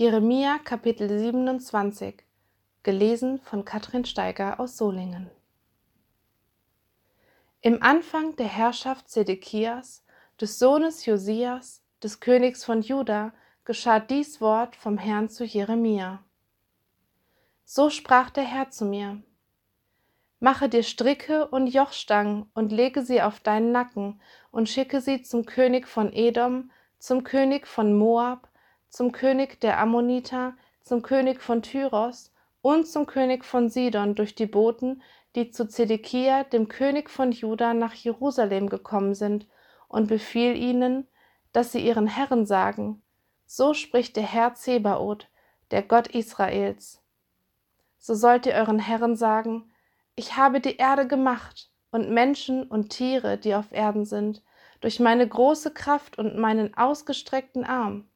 Jeremia Kapitel 27 Gelesen von Katrin Steiger aus Solingen Im Anfang der Herrschaft Zedekias, des Sohnes Josias, des Königs von Juda, geschah dies Wort vom Herrn zu Jeremia. So sprach der Herr zu mir: Mache dir Stricke und Jochstangen und lege sie auf deinen Nacken und schicke sie zum König von Edom, zum König von Moab, zum König der Ammoniter, zum König von Tyros und zum König von Sidon durch die Boten, die zu Zedekia, dem König von Juda, nach Jerusalem gekommen sind, und befiehl ihnen, dass sie ihren Herren sagen: So spricht der Herr Zebaoth, der Gott Israels. So sollt ihr euren Herren sagen: Ich habe die Erde gemacht und Menschen und Tiere, die auf Erden sind, durch meine große Kraft und meinen ausgestreckten Arm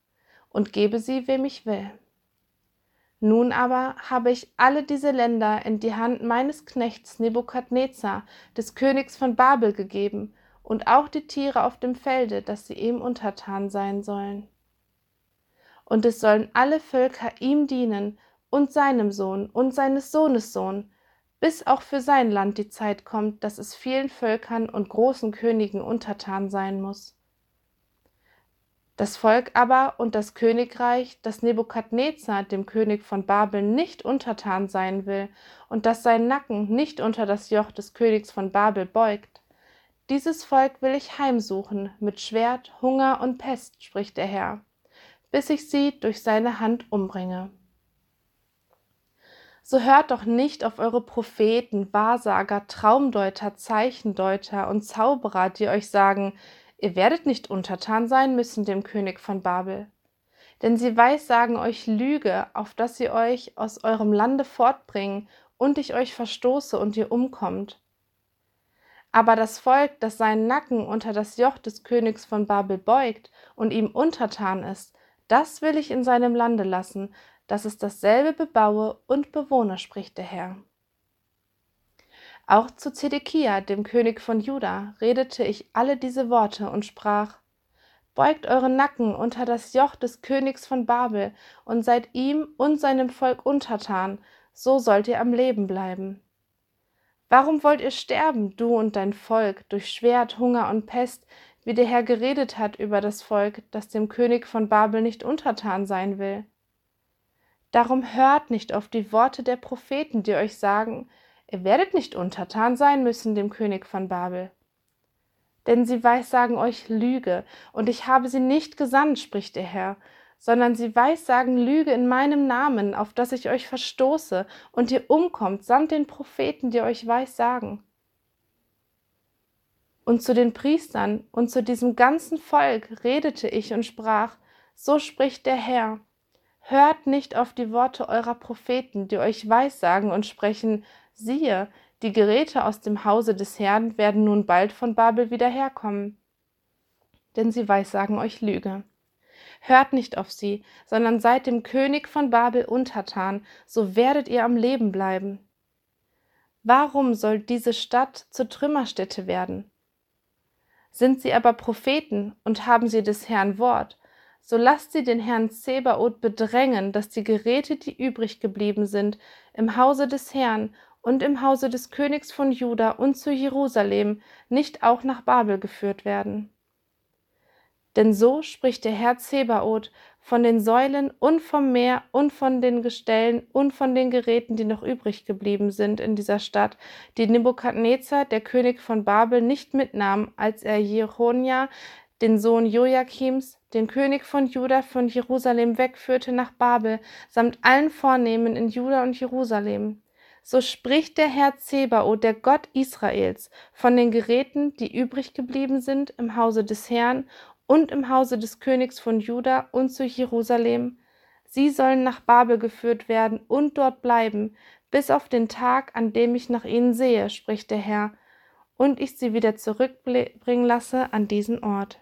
und gebe sie, wem ich will. Nun aber habe ich alle diese Länder in die Hand meines Knechts Nebukadnezar, des Königs von Babel, gegeben, und auch die Tiere auf dem Felde, dass sie ihm untertan sein sollen. Und es sollen alle Völker ihm dienen, und seinem Sohn und seines Sohnes Sohn, bis auch für sein Land die Zeit kommt, dass es vielen Völkern und großen Königen untertan sein muss. Das Volk aber und das Königreich, das Nebukadnezar, dem König von Babel, nicht untertan sein will und das sein Nacken nicht unter das Joch des Königs von Babel beugt, dieses Volk will ich heimsuchen mit Schwert, Hunger und Pest, spricht der Herr, bis ich sie durch seine Hand umbringe. So hört doch nicht auf eure Propheten, Wahrsager, Traumdeuter, Zeichendeuter und Zauberer, die euch sagen, Ihr werdet nicht untertan sein müssen dem König von Babel. Denn sie weissagen euch Lüge, auf dass sie euch aus eurem Lande fortbringen und ich euch verstoße und ihr umkommt. Aber das Volk, das seinen Nacken unter das Joch des Königs von Babel beugt und ihm untertan ist, das will ich in seinem Lande lassen, dass es dasselbe bebaue und bewohne, spricht der Herr. Auch zu Zedekia, dem König von Juda, redete ich alle diese Worte und sprach: Beugt euren Nacken unter das Joch des Königs von Babel und seid ihm und seinem Volk untertan, so sollt ihr am Leben bleiben. Warum wollt ihr sterben, du und dein Volk, durch Schwert, Hunger und Pest, wie der Herr geredet hat über das Volk, das dem König von Babel nicht untertan sein will? Darum hört nicht auf die Worte der Propheten, die euch sagen, Ihr werdet nicht untertan sein müssen dem König von Babel. Denn sie weissagen euch Lüge, und ich habe sie nicht gesandt, spricht der Herr, sondern sie weissagen Lüge in meinem Namen, auf dass ich euch verstoße und ihr umkommt, samt den Propheten, die euch weissagen. Und zu den Priestern und zu diesem ganzen Volk redete ich und sprach, so spricht der Herr, hört nicht auf die Worte eurer Propheten, die euch weissagen und sprechen, siehe, die Geräte aus dem Hause des Herrn werden nun bald von Babel wieder herkommen. Denn sie weissagen euch Lüge. Hört nicht auf sie, sondern seid dem König von Babel untertan, so werdet ihr am Leben bleiben. Warum soll diese Stadt zur Trümmerstätte werden? Sind sie aber Propheten und haben sie des Herrn Wort, so lasst sie den Herrn Zebaoth bedrängen, dass die Geräte, die übrig geblieben sind, im Hause des Herrn und im Hause des Königs von Juda und zu Jerusalem nicht auch nach Babel geführt werden. Denn so spricht der Herr Zebaoth von den Säulen und vom Meer und von den Gestellen und von den Geräten, die noch übrig geblieben sind in dieser Stadt, die Nebukadnezar, der König von Babel, nicht mitnahm, als er Jehonia, den Sohn Joachims, den König von Juda, von Jerusalem wegführte nach Babel, samt allen Vornehmen in Juda und Jerusalem. So spricht der Herr Zebaoth, der Gott Israels, von den Geräten, die übrig geblieben sind im Hause des Herrn und im Hause des Königs von Juda und zu Jerusalem. Sie sollen nach Babel geführt werden und dort bleiben, bis auf den Tag, an dem ich nach ihnen sehe, spricht der Herr, und ich sie wieder zurückbringen lasse an diesen Ort.